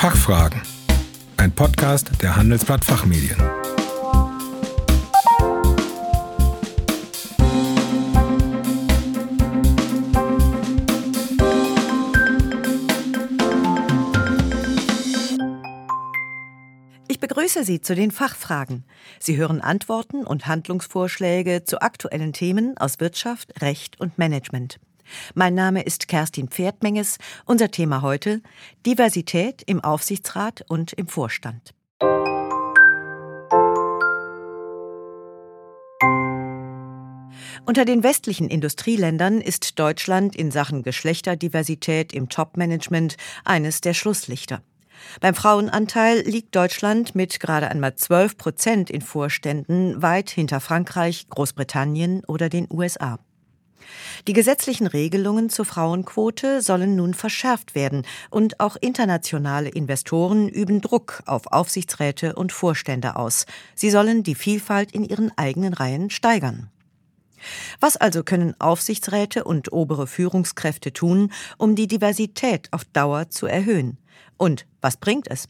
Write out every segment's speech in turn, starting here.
Fachfragen. Ein Podcast der Handelsblatt Fachmedien. Ich begrüße Sie zu den Fachfragen. Sie hören Antworten und Handlungsvorschläge zu aktuellen Themen aus Wirtschaft, Recht und Management. Mein Name ist Kerstin Pferdmenges. Unser Thema heute Diversität im Aufsichtsrat und im Vorstand. Unter den westlichen Industrieländern ist Deutschland in Sachen Geschlechterdiversität im Topmanagement eines der Schlusslichter. Beim Frauenanteil liegt Deutschland mit gerade einmal 12 Prozent in Vorständen weit hinter Frankreich, Großbritannien oder den USA. Die gesetzlichen Regelungen zur Frauenquote sollen nun verschärft werden und auch internationale Investoren üben Druck auf Aufsichtsräte und Vorstände aus. Sie sollen die Vielfalt in ihren eigenen Reihen steigern. Was also können Aufsichtsräte und obere Führungskräfte tun, um die Diversität auf Dauer zu erhöhen? Und was bringt es?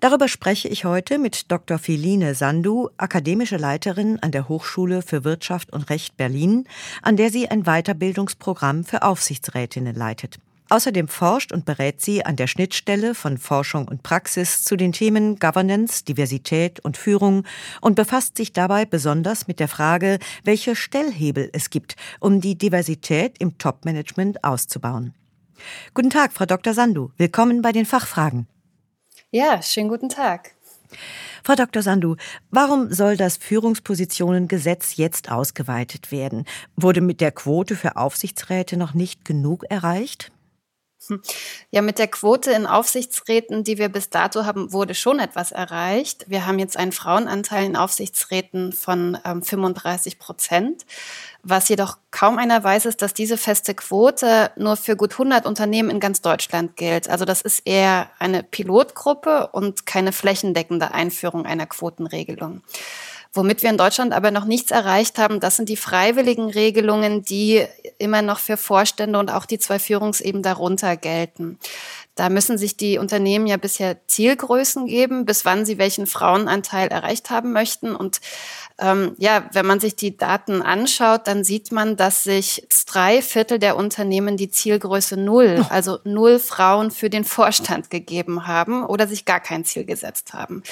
Darüber spreche ich heute mit Dr. Philine Sandu, akademische Leiterin an der Hochschule für Wirtschaft und Recht Berlin, an der sie ein Weiterbildungsprogramm für Aufsichtsrätinnen leitet. Außerdem forscht und berät sie an der Schnittstelle von Forschung und Praxis zu den Themen Governance, Diversität und Führung und befasst sich dabei besonders mit der Frage, welche Stellhebel es gibt, um die Diversität im Topmanagement auszubauen. Guten Tag, Frau Dr. Sandu. Willkommen bei den Fachfragen. Ja, schönen guten Tag. Frau Dr. Sandu, warum soll das Führungspositionengesetz jetzt ausgeweitet werden? Wurde mit der Quote für Aufsichtsräte noch nicht genug erreicht? Ja, mit der Quote in Aufsichtsräten, die wir bis dato haben, wurde schon etwas erreicht. Wir haben jetzt einen Frauenanteil in Aufsichtsräten von ähm, 35 Prozent. Was jedoch kaum einer weiß, ist, dass diese feste Quote nur für gut 100 Unternehmen in ganz Deutschland gilt. Also das ist eher eine Pilotgruppe und keine flächendeckende Einführung einer Quotenregelung. Womit wir in Deutschland aber noch nichts erreicht haben, das sind die freiwilligen Regelungen, die immer noch für Vorstände und auch die zwei Führungsebenen darunter gelten. Da müssen sich die Unternehmen ja bisher Zielgrößen geben, bis wann sie welchen Frauenanteil erreicht haben möchten. Und ähm, ja, wenn man sich die Daten anschaut, dann sieht man, dass sich drei Viertel der Unternehmen die Zielgröße null, also null Frauen für den Vorstand gegeben haben oder sich gar kein Ziel gesetzt haben.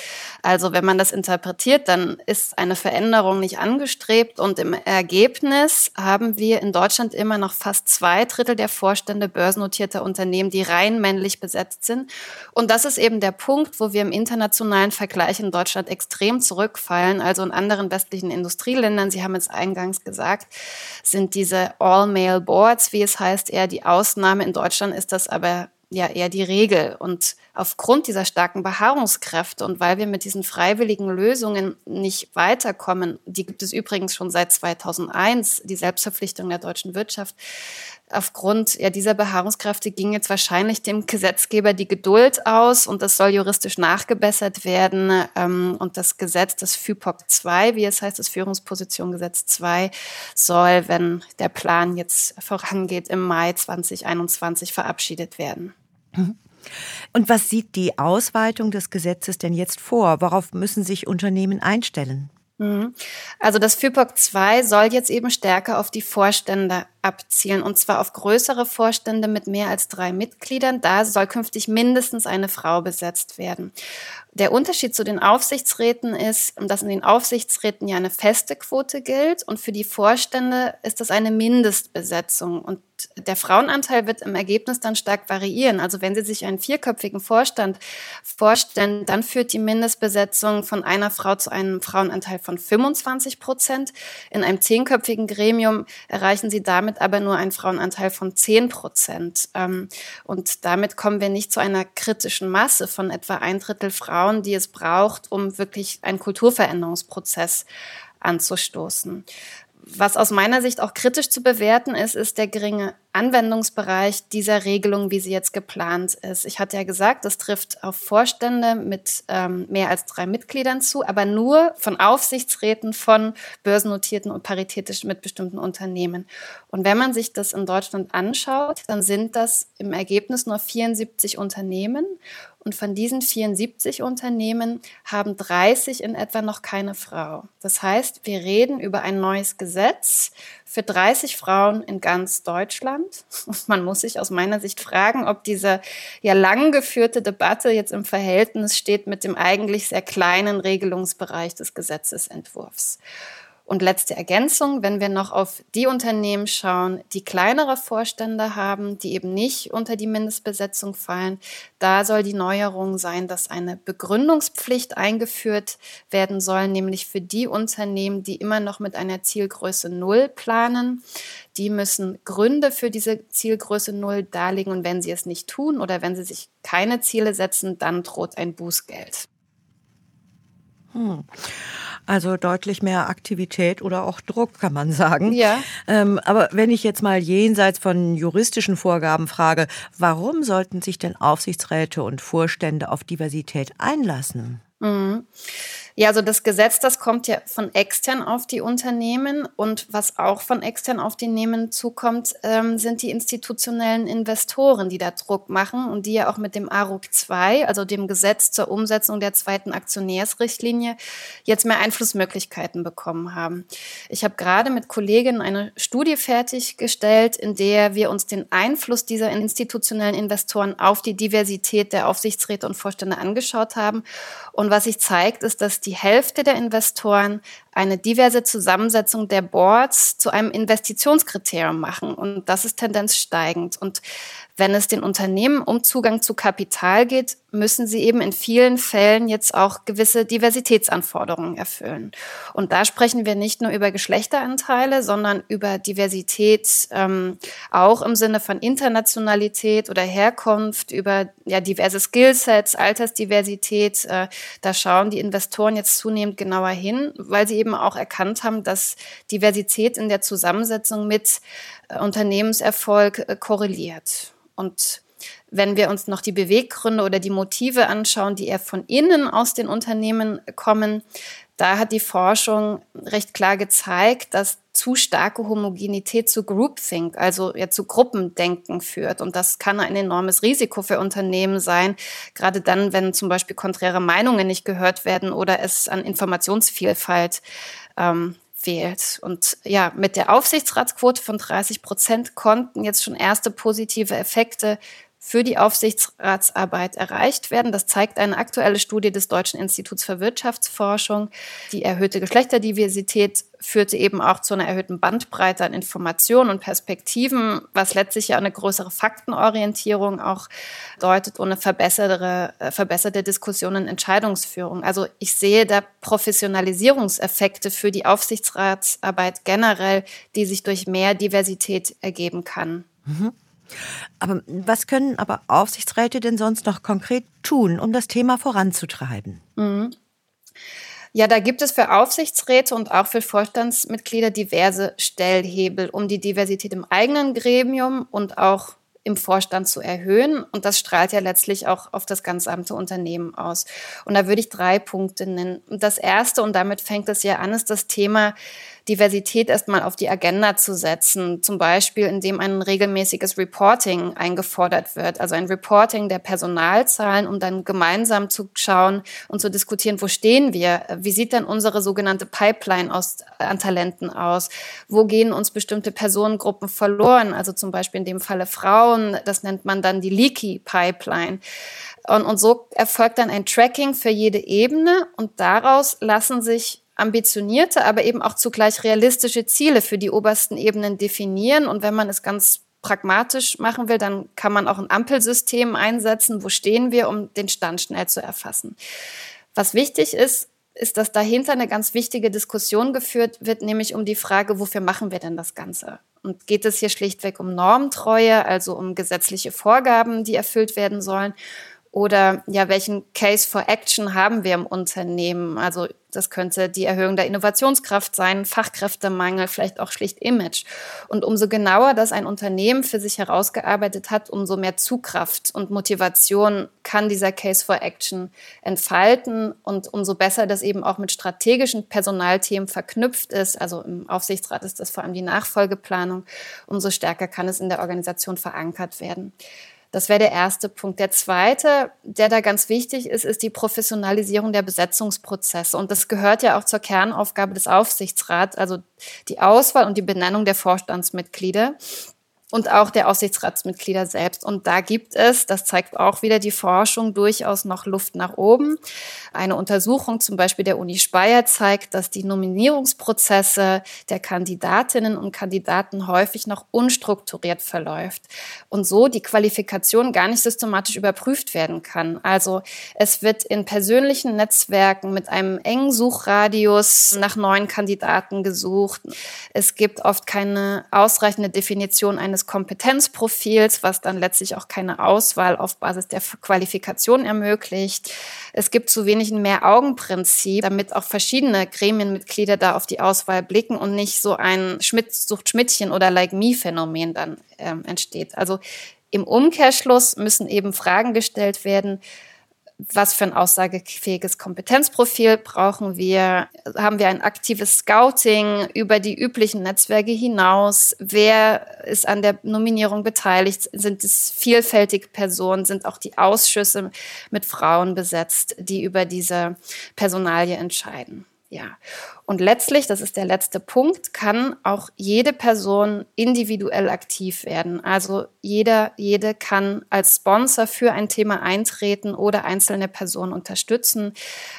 Also wenn man das interpretiert, dann ist eine Veränderung nicht angestrebt und im Ergebnis haben wir in Deutschland immer noch fast zwei Drittel der Vorstände börsennotierter Unternehmen, die rein männlich besetzt sind. Und das ist eben der Punkt, wo wir im internationalen Vergleich in Deutschland extrem zurückfallen. Also in anderen westlichen Industrieländern, Sie haben es eingangs gesagt, sind diese All-Male Boards, wie es heißt, eher die Ausnahme. In Deutschland ist das aber ja eher die Regel. Und aufgrund dieser starken Beharrungskräfte und weil wir mit diesen freiwilligen Lösungen nicht weiterkommen, die gibt es übrigens schon seit 2001, die Selbstverpflichtung der deutschen Wirtschaft, aufgrund ja, dieser Beharrungskräfte ging jetzt wahrscheinlich dem Gesetzgeber die Geduld aus und das soll juristisch nachgebessert werden. Ähm, und das Gesetz, das FIPOC 2, wie es heißt, das Führungspositionengesetz 2, soll, wenn der Plan jetzt vorangeht, im Mai 2021 verabschiedet werden. Mhm. Und was sieht die Ausweitung des Gesetzes denn jetzt vor? Worauf müssen sich Unternehmen einstellen? Mhm. Also das FIPOC 2 soll jetzt eben stärker auf die Vorstände abzielen und zwar auf größere Vorstände mit mehr als drei Mitgliedern. Da soll künftig mindestens eine Frau besetzt werden. Der Unterschied zu den Aufsichtsräten ist, dass in den Aufsichtsräten ja eine feste Quote gilt und für die Vorstände ist das eine Mindestbesetzung. Und der Frauenanteil wird im Ergebnis dann stark variieren. Also wenn Sie sich einen vierköpfigen Vorstand vorstellen, dann führt die Mindestbesetzung von einer Frau zu einem Frauenanteil von 25 Prozent. In einem zehnköpfigen Gremium erreichen Sie damit aber nur einen Frauenanteil von 10 Prozent. Ähm, und damit kommen wir nicht zu einer kritischen Masse von etwa ein Drittel Frauen, die es braucht, um wirklich einen Kulturveränderungsprozess anzustoßen. Was aus meiner Sicht auch kritisch zu bewerten ist, ist der geringe Anwendungsbereich dieser Regelung, wie sie jetzt geplant ist. Ich hatte ja gesagt, das trifft auf Vorstände mit ähm, mehr als drei Mitgliedern zu, aber nur von Aufsichtsräten von börsennotierten und paritätisch mitbestimmten Unternehmen. Und wenn man sich das in Deutschland anschaut, dann sind das im Ergebnis nur 74 Unternehmen und von diesen 74 Unternehmen haben 30 in etwa noch keine Frau. Das heißt, wir reden über ein neues Gesetz für 30 Frauen in ganz Deutschland. Und man muss sich aus meiner Sicht fragen, ob diese ja lang geführte Debatte jetzt im Verhältnis steht mit dem eigentlich sehr kleinen Regelungsbereich des Gesetzesentwurfs. Und letzte Ergänzung, wenn wir noch auf die Unternehmen schauen, die kleinere Vorstände haben, die eben nicht unter die Mindestbesetzung fallen, da soll die Neuerung sein, dass eine Begründungspflicht eingeführt werden soll, nämlich für die Unternehmen, die immer noch mit einer Zielgröße Null planen. Die müssen Gründe für diese Zielgröße Null darlegen und wenn sie es nicht tun oder wenn sie sich keine Ziele setzen, dann droht ein Bußgeld. Hm. Also deutlich mehr Aktivität oder auch Druck, kann man sagen. Ja. Ähm, aber wenn ich jetzt mal jenseits von juristischen Vorgaben frage, warum sollten sich denn Aufsichtsräte und Vorstände auf Diversität einlassen? Mhm. Ja, also das Gesetz, das kommt ja von extern auf die Unternehmen und was auch von extern auf die Unternehmen zukommt, ähm, sind die institutionellen Investoren, die da Druck machen und die ja auch mit dem ARUG 2, also dem Gesetz zur Umsetzung der zweiten Aktionärsrichtlinie, jetzt mehr Einflussmöglichkeiten bekommen haben. Ich habe gerade mit Kolleginnen eine Studie fertiggestellt, in der wir uns den Einfluss dieser institutionellen Investoren auf die Diversität der Aufsichtsräte und Vorstände angeschaut haben. Und was sich zeigt, ist, dass die Hälfte der Investoren eine diverse Zusammensetzung der Boards zu einem Investitionskriterium machen. Und das ist tendenzsteigend. Und wenn es den Unternehmen um Zugang zu Kapital geht, müssen sie eben in vielen Fällen jetzt auch gewisse Diversitätsanforderungen erfüllen. Und da sprechen wir nicht nur über Geschlechteranteile, sondern über Diversität ähm, auch im Sinne von Internationalität oder Herkunft, über ja, diverse Skillsets, Altersdiversität. Äh, da schauen die Investoren jetzt zunehmend genauer hin, weil sie eben auch erkannt haben, dass Diversität in der Zusammensetzung mit äh, Unternehmenserfolg äh, korreliert. Und wenn wir uns noch die Beweggründe oder die Motive anschauen, die eher von innen aus den Unternehmen kommen, da hat die Forschung recht klar gezeigt, dass zu starke Homogenität zu Groupthink, also ja zu Gruppendenken führt. Und das kann ein enormes Risiko für Unternehmen sein, gerade dann, wenn zum Beispiel konträre Meinungen nicht gehört werden oder es an Informationsvielfalt ähm, fehlt. Und ja, mit der Aufsichtsratsquote von 30 Prozent konnten jetzt schon erste positive Effekte für die Aufsichtsratsarbeit erreicht werden. Das zeigt eine aktuelle Studie des Deutschen Instituts für Wirtschaftsforschung. Die erhöhte Geschlechterdiversität führte eben auch zu einer erhöhten Bandbreite an Informationen und Perspektiven, was letztlich ja eine größere Faktenorientierung auch deutet und eine verbesserte, äh, verbesserte Diskussion und Entscheidungsführung. Also ich sehe da Professionalisierungseffekte für die Aufsichtsratsarbeit generell, die sich durch mehr Diversität ergeben kann. Mhm. Aber was können aber Aufsichtsräte denn sonst noch konkret tun, um das Thema voranzutreiben? Mhm. Ja, da gibt es für Aufsichtsräte und auch für Vorstandsmitglieder diverse Stellhebel, um die Diversität im eigenen Gremium und auch im Vorstand zu erhöhen. Und das strahlt ja letztlich auch auf das gesamte Unternehmen aus. Und da würde ich drei Punkte nennen. Das erste, und damit fängt es ja an, ist das Thema Diversität erstmal auf die Agenda zu setzen. Zum Beispiel, indem ein regelmäßiges Reporting eingefordert wird. Also ein Reporting der Personalzahlen, um dann gemeinsam zu schauen und zu diskutieren, wo stehen wir? Wie sieht denn unsere sogenannte Pipeline aus, an Talenten aus? Wo gehen uns bestimmte Personengruppen verloren? Also zum Beispiel in dem Falle Frauen. Das nennt man dann die Leaky Pipeline. Und, und so erfolgt dann ein Tracking für jede Ebene und daraus lassen sich ambitionierte, aber eben auch zugleich realistische Ziele für die obersten Ebenen definieren. Und wenn man es ganz pragmatisch machen will, dann kann man auch ein Ampelsystem einsetzen. Wo stehen wir, um den Stand schnell zu erfassen? Was wichtig ist, ist, dass dahinter eine ganz wichtige Diskussion geführt wird, nämlich um die Frage, wofür machen wir denn das Ganze? Und geht es hier schlichtweg um Normtreue, also um gesetzliche Vorgaben, die erfüllt werden sollen? Oder ja, welchen Case for Action haben wir im Unternehmen? Also Das könnte die Erhöhung der Innovationskraft sein, Fachkräftemangel, vielleicht auch schlicht Image. Und umso genauer das ein Unternehmen für sich herausgearbeitet hat, umso mehr Zugkraft und Motivation kann dieser Case for Action entfalten und umso besser das eben auch mit strategischen Personalthemen verknüpft ist. Also im Aufsichtsrat ist das vor allem die Nachfolgeplanung. Umso stärker kann es in der Organisation verankert werden. Das wäre der erste Punkt. Der zweite, der da ganz wichtig ist, ist die Professionalisierung der Besetzungsprozesse. Und das gehört ja auch zur Kernaufgabe des Aufsichtsrats, also die Auswahl und die Benennung der Vorstandsmitglieder und auch der Aufsichtsratsmitglieder selbst. Und da gibt es, das zeigt auch wieder die Forschung, durchaus noch Luft nach oben. Eine Untersuchung zum Beispiel der Uni Speyer zeigt, dass die Nominierungsprozesse der Kandidatinnen und Kandidaten häufig noch unstrukturiert verläuft und so die Qualifikation gar nicht systematisch überprüft werden kann. Also es wird in persönlichen Netzwerken mit einem engen Suchradius nach neuen Kandidaten gesucht. Es gibt oft keine ausreichende Definition eines Kompetenzprofils, was dann letztlich auch keine Auswahl auf Basis der Qualifikation ermöglicht. Es gibt zu wenig ein Mehr-Augen-Prinzip, damit auch verschiedene Gremienmitglieder da auf die Auswahl blicken und nicht so ein Schmidt-Sucht-Schmidtchen oder Like-Me-Phänomen dann ähm, entsteht. Also im Umkehrschluss müssen eben Fragen gestellt werden, was für ein aussagefähiges Kompetenzprofil brauchen wir? Haben wir ein aktives Scouting über die üblichen Netzwerke hinaus? Wer ist an der Nominierung beteiligt? Sind es vielfältige Personen? Sind auch die Ausschüsse mit Frauen besetzt, die über diese Personalie entscheiden? Ja. Und letztlich, das ist der letzte Punkt, kann auch jede Person individuell aktiv werden. Also jeder, jede kann als Sponsor für ein Thema eintreten oder einzelne Personen unterstützen.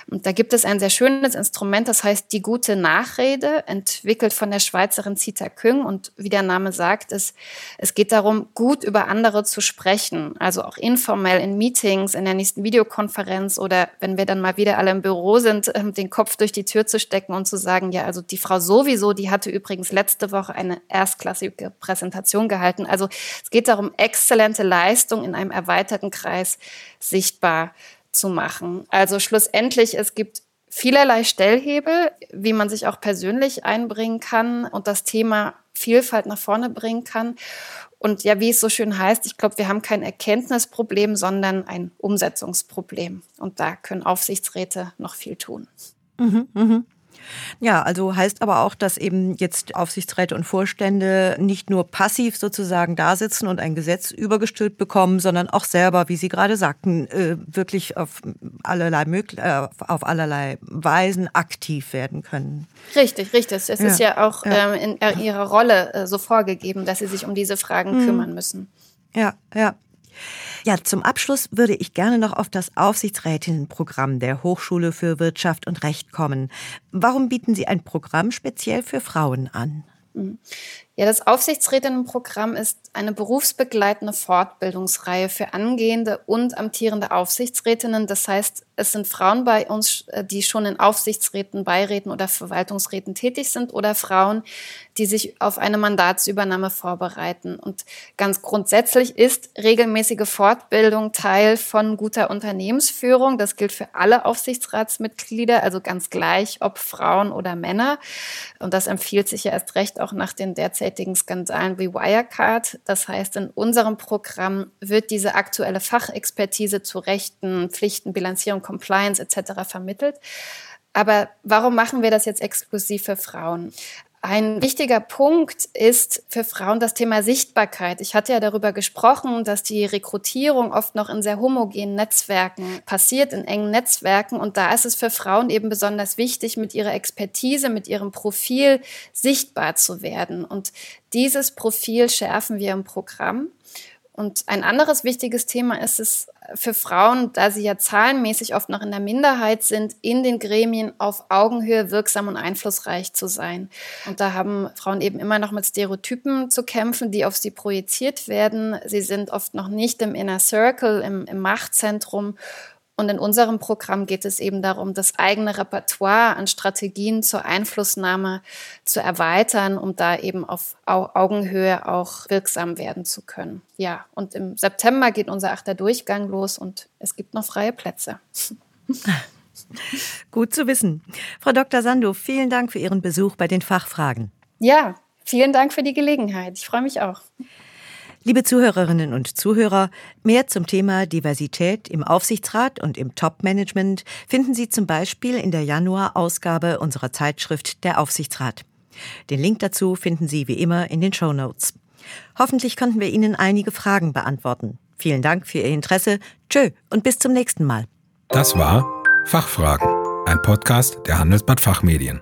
Und da gibt es ein sehr schönes Instrument, das heißt die gute Nachrede, entwickelt von der Schweizerin Zita Küng. Und wie der Name sagt, es, es geht darum, gut über andere zu sprechen. Also auch informell in Meetings, in der nächsten Videokonferenz oder wenn wir dann mal wieder alle im Büro sind, den Kopf durch die Tür zu stecken und zu sagen, ja, also die Frau sowieso, die hatte übrigens letzte Woche eine erstklassige Präsentation gehalten. Also es geht darum, exzellente Leistung in einem erweiterten Kreis sichtbar zu machen. Also schlussendlich, es gibt vielerlei Stellhebel, wie man sich auch persönlich einbringen kann und das Thema Vielfalt nach vorne bringen kann. Und ja, wie es so schön heißt, ich glaube, wir haben kein Erkenntnisproblem, sondern ein Umsetzungsproblem. Und da können Aufsichtsräte noch viel tun. Mhm, mh. Ja, also heißt aber auch, dass eben jetzt Aufsichtsräte und Vorstände nicht nur passiv sozusagen da sitzen und ein Gesetz übergestülpt bekommen, sondern auch selber, wie Sie gerade sagten, äh, wirklich auf allerlei, äh, auf allerlei Weisen aktiv werden können. Richtig, richtig. Es ja. ist ja auch ja. Ähm, in ihrer Rolle äh, so vorgegeben, dass sie sich um diese Fragen mhm. kümmern müssen. Ja, ja. Ja, zum Abschluss würde ich gerne noch auf das Aufsichtsrätinnenprogramm der Hochschule für Wirtschaft und Recht kommen. Warum bieten Sie ein Programm speziell für Frauen an? Ja, das Aufsichtsrätinnenprogramm ist eine berufsbegleitende Fortbildungsreihe für angehende und amtierende Aufsichtsrätinnen. Das heißt, es sind Frauen bei uns, äh, die schon in Aufsichtsräten, Beiräten oder Verwaltungsräten tätig sind oder Frauen, die sich auf eine Mandatsübernahme vorbereiten. Und ganz grundsätzlich ist regelmäßige Fortbildung Teil von guter Unternehmensführung. Das gilt für alle Aufsichtsratsmitglieder, also ganz gleich, ob Frauen oder Männer. Und das empfiehlt sich ja erst recht auch nach den derzeitigen derzeitigen Skandalen wie Wirecard. Das heißt, in unserem Programm wird diese aktuelle Fachexpertise zu Rechten, Pflichten, Bilanzierung, Compliance etc. vermittelt. Aber warum machen wir das jetzt exklusiv für Frauen? Ein wichtiger Punkt ist für Frauen das Thema Sichtbarkeit. Ich hatte ja darüber gesprochen, dass die Rekrutierung oft noch in sehr homogenen Netzwerken passiert, in engen Netzwerken. Und da ist es für Frauen eben besonders wichtig, mit ihrer Expertise, mit ihrem Profil sichtbar zu werden. Und dieses Profil schärfen wir im Programm. Und ein anderes wichtiges Thema ist es für Frauen, da sie ja zahlenmäßig oft noch in der Minderheit sind, in den Gremien auf Augenhöhe wirksam und einflussreich zu sein. Und da haben Frauen eben immer noch mit Stereotypen zu kämpfen, die auf sie projiziert werden. Sie sind oft noch nicht im Inner Circle, im, im Machtzentrum. Und in unserem Programm geht es eben darum, das eigene Repertoire an Strategien zur Einflussnahme zu erweitern, um da eben auf Augenhöhe auch wirksam werden zu können. Ja, und im September geht unser achter Durchgang los und es gibt noch freie Plätze. Gut zu wissen. Frau Dr. Sando, vielen Dank für Ihren Besuch bei den Fachfragen. Ja, vielen Dank für die Gelegenheit. Ich freue mich auch. Liebe Zuhörerinnen und Zuhörer, mehr zum Thema Diversität im Aufsichtsrat und im Top-Management finden Sie zum Beispiel in der Januar-Ausgabe unserer Zeitschrift Der Aufsichtsrat. Den Link dazu finden Sie wie immer in den Show Notes. Hoffentlich konnten wir Ihnen einige Fragen beantworten. Vielen Dank für Ihr Interesse. Tschö und bis zum nächsten Mal. Das war Fachfragen, ein Podcast der Handelsblatt Fachmedien.